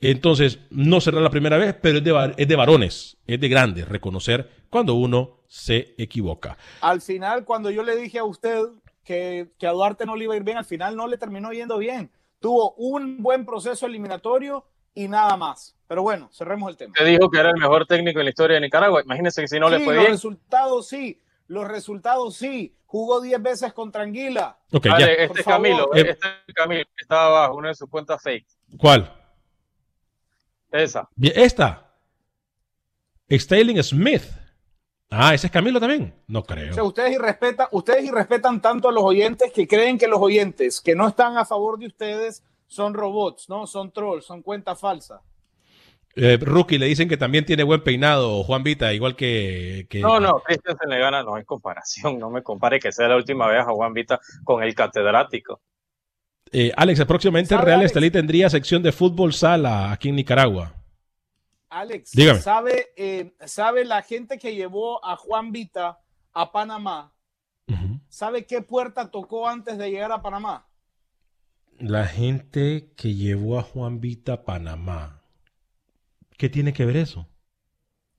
Entonces, no será la primera vez, pero es de, es de varones, es de grandes reconocer cuando uno se equivoca. Al final, cuando yo le dije a usted que, que a Duarte no le iba a ir bien, al final no le terminó yendo bien. Tuvo un buen proceso eliminatorio y nada más. Pero bueno, cerremos el tema. Te dijo que era el mejor técnico en la historia de Nicaragua. Imagínense que si no le fue los bien. resultados sí, los resultados sí. Jugó 10 veces con Tranquila. Vale, ya. este es Camilo. Eh, este es Camilo, que estaba abajo, una de sus cuentas fake. ¿Cuál? Esa. Esta. Sterling Smith. Ah, ese es Camilo también. No O sea, creo. ustedes irrespetan, ustedes irrespetan tanto a los oyentes que creen que los oyentes que no están a favor de ustedes son robots, ¿no? Son trolls, son cuentas falsas. Eh, Rookie le dicen que también tiene buen peinado, Juan Vita, igual que. que- No, no, Christensen le gana, no hay comparación, no me compare que sea la última vez a Juan Vita con el catedrático. Eh, Alex, próximamente el ¿Sabe, Real Alex? Estelí tendría sección de fútbol sala aquí en Nicaragua. Alex, Dígame. ¿sabe, eh, ¿sabe la gente que llevó a Juan Vita a Panamá? ¿Sabe qué puerta tocó antes de llegar a Panamá? La gente que llevó a Juan Vita a Panamá. ¿Qué tiene que ver eso?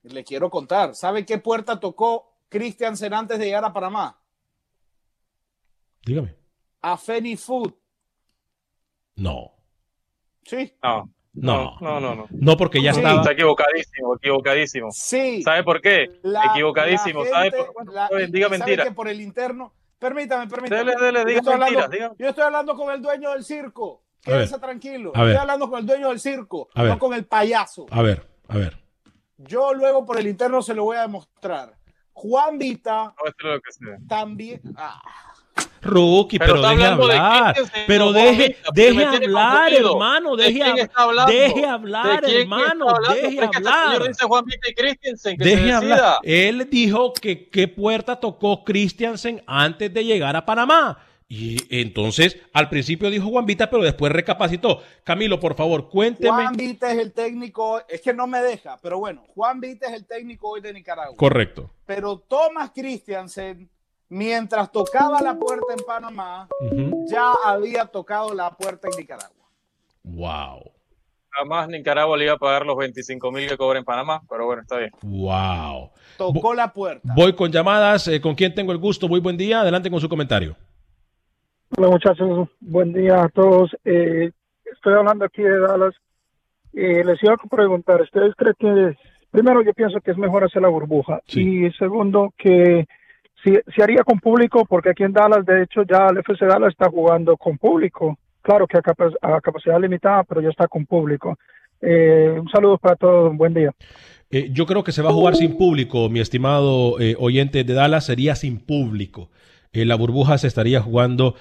Le quiero contar. ¿Sabe qué puerta tocó Christiansen antes de llegar a Panamá? Dígame. A Feni Food. No. Sí. No. No. No, no, no. No, porque ya Sí, estaba. Está equivocadísimo, equivocadísimo. Sí. ¿Sabe por qué? La- equivocadísimo. la ¿Sabe gente- por la- sabe, Diga ¿sabe mentira. que por el interno. Permítame, permítame. Dele, dele, Yo diga estoy mentiras, hablando- diga. Yo estoy hablando con el dueño del circo. A ver. Quédese tranquilo. A ver. Estoy hablando con el dueño del circo, A ver. no con el payaso. A ver, a ver. Yo luego por el interno se lo voy a demostrar. Juan Vita No, esto es lo que sea. también. ah, Rookie, Pero deje de hablar. Pero deje, deje hablar, hermano. ¿De Deje, quién hab- está hablando? deje ¿De hablar, quién hermano. está hablando? Deje hablar. dice Juan que se Deje decida. hablar. Él dijo que qué puerta tocó Christiansen antes de llegar a Panamá. Y entonces, al principio dijo Juan Vita, pero después recapacitó. Camilo, por favor, cuénteme. Juan Vita es el técnico. Es que no me deja, pero bueno, Juan Vita es el técnico hoy de Nicaragua. Correcto. Pero Thomas Christiansen, mientras tocaba la puerta en Panamá, Ujú. ya había tocado la puerta en Nicaragua. Wow. Jamás Nicaragua le iba a pagar los 25 mil que cobra en Panamá, pero bueno, está bien. Wow. Tocó la puerta. Voy con llamadas. eh, ¿Con quién tengo el gusto? Muy buen día. Adelante con su comentario. Hola muchachos, buen día a todos. Eh, estoy hablando aquí de Dallas. Eh, les iba a preguntar, ¿ustedes creen que, primero yo pienso que es mejor hacer la burbuja y segundo que si, haría con público, porque aquí en Dallas, de hecho, ya el FC Dallas está jugando con público. Claro que a, capa- a capacidad limitada, pero ya está con público. Eh, un saludo para todos, buen día. Eh, yo creo que se va a jugar sin público, mi estimado eh, oyente de Dallas, sería sin público. La burbuja se estaría jugando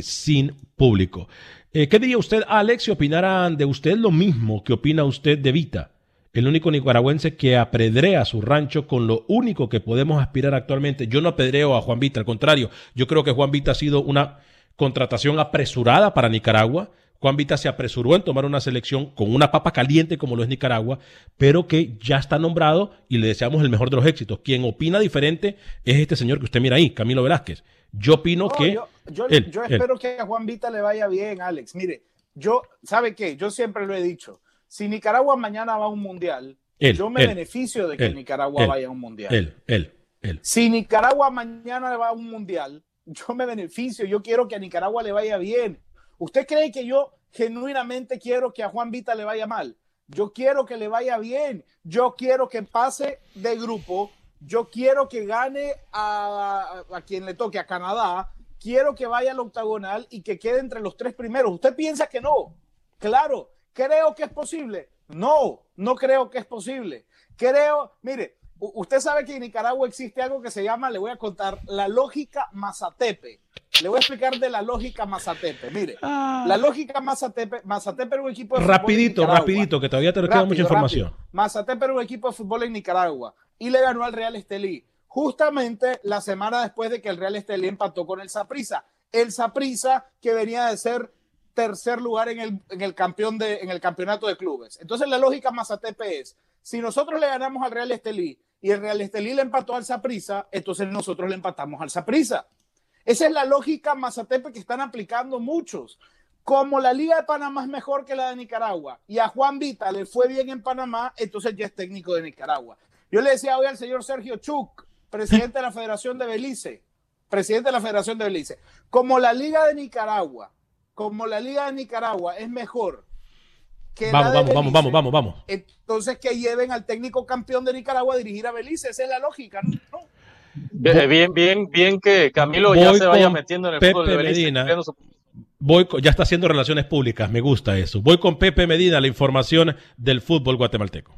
sin público. ¿Qué diría usted, Alex, si opinaran de usted lo mismo que opina usted de Vita? El único nicaragüense que apedrea su rancho con lo único que podemos aspirar actualmente. Yo no apedreo a Juan Vita, al contrario, yo creo que Juan Vita ha sido una contratación apresurada para Nicaragua. Juan Vita se apresuró en tomar una selección con una papa caliente como lo es Nicaragua, pero que ya está nombrado y le deseamos el mejor de los éxitos. Quien opina diferente es este señor que usted mira ahí, Camilo Velázquez. Yo opino No, que... yo, yo- él, yo él. espero que a Juan Vita le vaya bien, Alex. Mire, yo, ¿sabe qué? Yo siempre lo he dicho. Si Nicaragua mañana va a un mundial, Él, yo me él, beneficio de que él, Nicaragua vaya a un mundial. Él, él, él. Si Nicaragua mañana va a un mundial, yo me beneficio. Yo quiero que a Nicaragua le vaya bien. ¿Usted cree que yo genuinamente quiero que a Juan Vita le vaya mal? Yo quiero que le vaya bien. Yo quiero que pase de grupo. Yo quiero que gane a, a quien le toque, a Canadá. Quiero que vaya al octagonal y que quede entre los tres primeros. ¿Usted piensa que no? Claro. ¿Creo que es posible? No, no creo que es posible. Creo, mire, usted sabe que en Nicaragua existe algo que se llama, le voy a contar, la lógica Mazatepe. Le voy a explicar de la lógica Mazatepe. Mire, la lógica Mazatepe, Mazatepe era un equipo de fútbol en Rapidito, que todavía te queda mucha información. rápido. Mazatepe era un equipo de fútbol en Nicaragua y le ganó al Real Estelí. Justamente la semana después de que el Real Estelí empató con el Saprissa. El Saprissa que venía de ser tercer lugar en el, en el campeón de, en el campeonato de clubes. Entonces la lógica Mazatepe es, si nosotros le ganamos al Real Estelí y el Real Estelí le empató al Saprissa, entonces nosotros le empatamos al Saprissa. Esa es la lógica Mazatepe que están aplicando muchos. Como la Liga de Panamá es mejor que la de Nicaragua y a Juan Vita le fue bien en Panamá, entonces ya es técnico de Nicaragua. Yo le decía hoy al señor Sergio Chuk, presidente de la Federación de Belice, presidente de la Federación de Belice, como la Liga de Nicaragua, como la Liga de Nicaragua es mejor que Vamos, la de vamos, vamos, Belice, vamos, vamos, vamos. Entonces que lleven al técnico campeón de Nicaragua a dirigir a Belice, esa es la lógica, ¿no? Bien, bien, bien que Camilo ya se vaya metiendo en el Pepe fútbol de Belice, Medina. su- Voy con- ya está haciendo relaciones públicas, me gusta eso. Voy con Pepe Medina, la información del fútbol guatemalteco.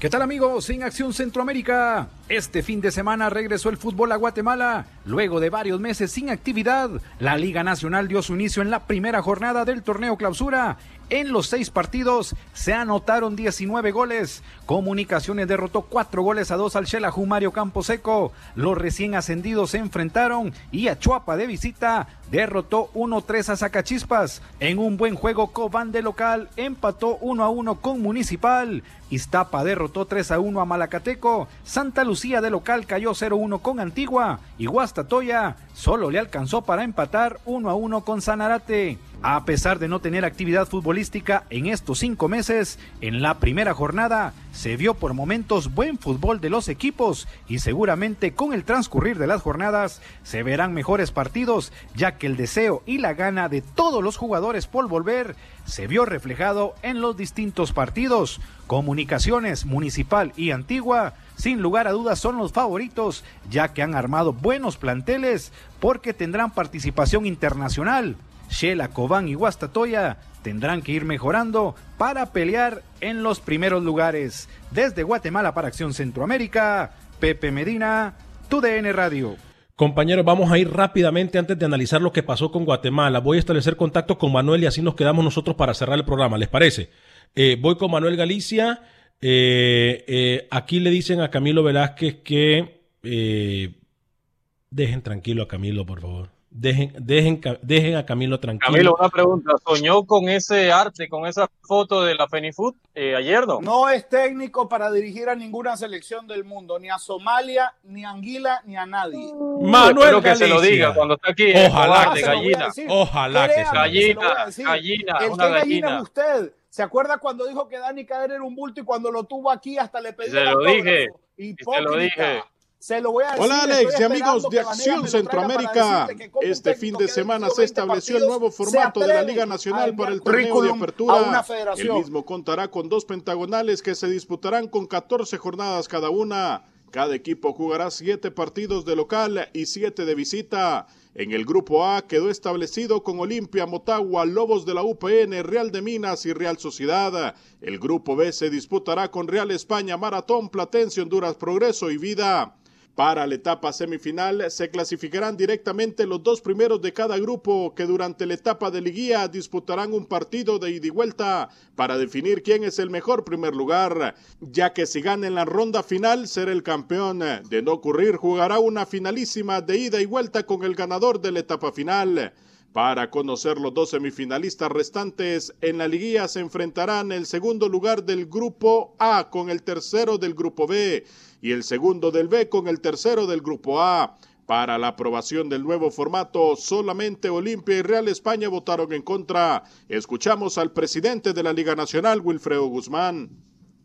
¿Qué tal amigos? En Acción Centroamérica. Este fin de semana regresó el fútbol a Guatemala. Luego de varios meses sin actividad, la Liga Nacional dio su inicio en la primera jornada del torneo clausura. En los seis partidos se anotaron 19 goles. Comunicaciones derrotó 4 goles a 2 al Xelajú Mario Camposeco. Los recién ascendidos se enfrentaron y Achuapa de visita derrotó 1-3 a Zacachispas. En un buen juego, Cobán de local empató 1-1 con Municipal. Iztapa derrotó 3-1 a Malacateco. Santa Lucía de local cayó 0-1 con Antigua. Y Guastatoya solo le alcanzó para empatar 1-1 con Sanarate. A pesar de no tener actividad futbolística en estos cinco meses, en la primera jornada se vio por momentos buen fútbol de los equipos y seguramente con el transcurrir de las jornadas se verán mejores partidos, ya que el deseo y la gana de todos los jugadores por volver se vio reflejado en los distintos partidos. Comunicaciones Municipal y Antigua, sin lugar a dudas, son los favoritos, ya que han armado buenos planteles porque tendrán participación internacional. Shela, Cobán y Guastatoya tendrán que ir mejorando para pelear en los primeros lugares. Desde Guatemala para Acción Centroamérica, Pepe Medina, TUDN Radio. Compañeros, vamos a ir rápidamente antes de analizar lo que pasó con Guatemala. Voy a establecer contacto con Manuel y así nos quedamos nosotros para cerrar el programa. ¿Les parece? Eh, voy con Manuel Galicia. Eh, eh, aquí le dicen a Camilo Velázquez que dejen tranquilo a Camilo, por favor. Dejen, dejen, dejen a Camilo tranquilo. Camilo, una pregunta. ¿Soñó con ese arte, con esa foto de la Fenifood eh, ayer, no? No es técnico para dirigir a ninguna selección del mundo, ni a Somalia, ni a Anguila, ni a nadie. Manuel Espero que se lo diga cuando está aquí. eh, Ojalá que gallina. Ojalá que Gallina, gallina, El una que gallina gallina. es usted. ¿Se acuerda cuando dijo que Dani Caer era un bulto y cuando lo tuvo aquí hasta le pedí Se lo dije. Y se lo dije. Se lo voy a decir. Hola Alex y amigos de Acción Centroamérica. Este fin de semana se 20 estableció el nuevo formato de la Liga Nacional para el torneo de apertura. El mismo contará con dos pentagonales que se disputarán con 14 jornadas cada una. Cada equipo jugará siete partidos de local y siete de visita. En el grupo A quedó establecido con Olimpia, Motagua, Lobos de la UPN, Real de Minas y Real Sociedad. El grupo B se disputará con Real España, Maratón, Platense, Honduras, Progreso y Vida. Para la etapa semifinal se clasificarán directamente los dos primeros de cada grupo que durante la etapa de liguilla disputarán un partido de ida y vuelta para definir quién es el mejor primer lugar, ya que si gana en la ronda final será el campeón. De no ocurrir jugará una finalísima de ida y vuelta con el ganador de la etapa final. Para conocer los dos semifinalistas restantes, en la liguilla se enfrentarán el segundo lugar del grupo A con el tercero del grupo B y el segundo del B con el tercero del grupo A. Para la aprobación del nuevo formato, solamente Olimpia y Real España votaron en contra. Escuchamos al presidente de la Liga Nacional, Wilfredo Guzmán.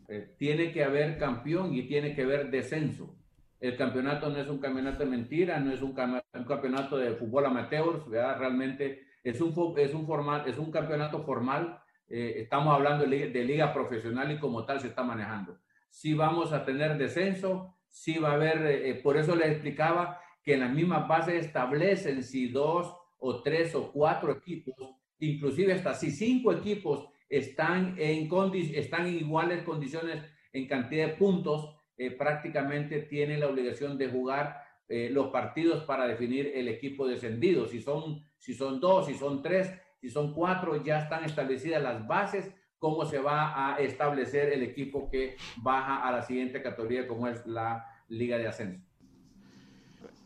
Eh, tiene que haber campeón y tiene que haber descenso. El campeonato no es un campeonato de mentira, no es un, cam- un campeonato de fútbol amateur. Realmente es un, es un, es un campeonato formal. eh, estamos hablando de de liga profesional y como tal se está manejando. Sí vamos a tener descenso, sí va a haber, eh, eh, por eso les explicaba que en las mismas bases establecen si dos o tres o cuatro equipos, inclusive hasta si cinco equipos están en, están iguales condiciones en cantidad de puntos, eh, prácticamente tienen la obligación de jugar los partidos para definir el equipo descendido. Si son, si son dos, si son tres, si son cuatro, ya están establecidas las bases, cómo se va a establecer el equipo que baja a la siguiente categoría, como es la Liga de Ascenso.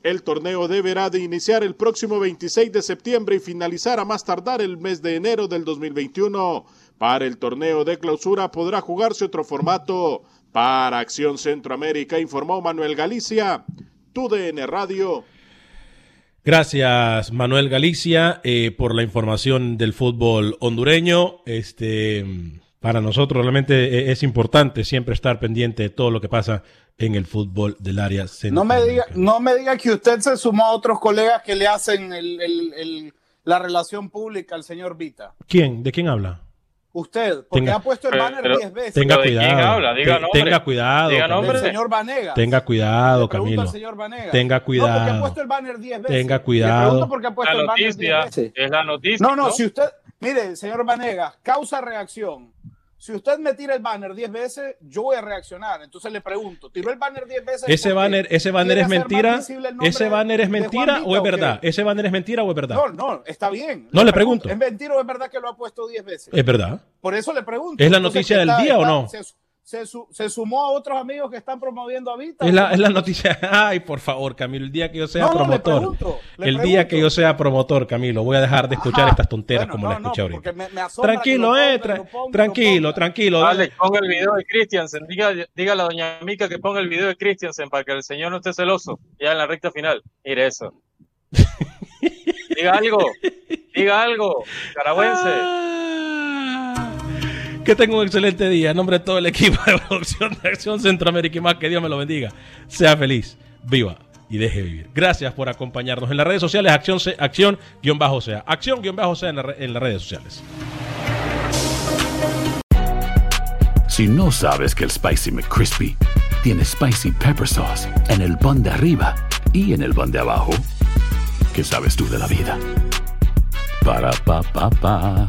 El torneo deberá de iniciar el próximo 26 de septiembre y finalizar a más tardar el mes de enero del 2021. Para el torneo de clausura podrá jugarse otro formato. Para Acción Centroamérica informó Manuel Galicia, TUDN Radio. Gracias, Manuel Galicia, eh, por la información del fútbol hondureño. Este, para nosotros realmente eh, es importante siempre estar pendiente de todo lo que pasa en el fútbol del área No central. me, diga, no me diga que usted se sumó a otros colegas que le hacen el- el- el- la relación pública al señor Vita. ¿Quién? ¿De quién habla? Usted, porque Tenga- ha puesto el banner pero- 10 veces. Tenga ¿Pero de quién cuidado. habla? Diga nombre. Tenga cuidado. Diga nombre. El señor Vanegas. Tenga cuidado, Camilo. al señor Vanegas. Tenga No, porque ha cuidado. puesto el banner 10 veces. Tenga cuidado. ha puesto La el banner 10 noticia veces. es la noticia. No, no, si usted, mire, señor Vanegas, causa reacción. Si usted me tira el banner 10 veces, yo voy a reaccionar. Entonces le pregunto, ¿tiró el banner 10 veces? Ese banner, ese banner es mentira. Ese banner es mentira o es verdad. Ese banner es mentira o es verdad. No, no, está bien. No, le pregunto. ¿Es mentira o es verdad que lo ha puesto 10 veces? Es verdad. Por eso le pregunto. ¿Es la Entonces, noticia ¿qué del está- día o no? Se, se su- se sumó a otros amigos que están promoviendo a Vita. Es la, es la noticia. Ay, por favor, Camilo, el día que yo sea No, no, le promotor. pregunto, le el día que yo sea promotor, Camilo, voy a dejar de escuchar Ajá. estas tonteras Bueno, como no, la escuché no, ahorita. me- me Tranquilo, eh, ponga, tra- ponga, tranquilo, tranquilo. Alex, ponga el video de Christiansen. Diga, dígale a doña Mica que ponga el video de Christiansen para que el señor no esté celoso. Ya en la recta final. Mire eso. diga algo. Diga algo. Caragüense. Que tenga un excelente día. En nombre de todo el equipo de producción de Acción Centroamérica y más, que Dios me lo bendiga. Sea feliz, viva y deje vivir. Gracias por acompañarnos en las redes sociales. Acción, acción guion bajo sea. Acción guion bajo sea en, la en las redes sociales. Si no sabes que el Spicy McCrispy tiene Spicy Pepper Sauce en el pan de arriba y en el pan de abajo, ¿qué sabes tú de la vida? Para, pa, pa, pa.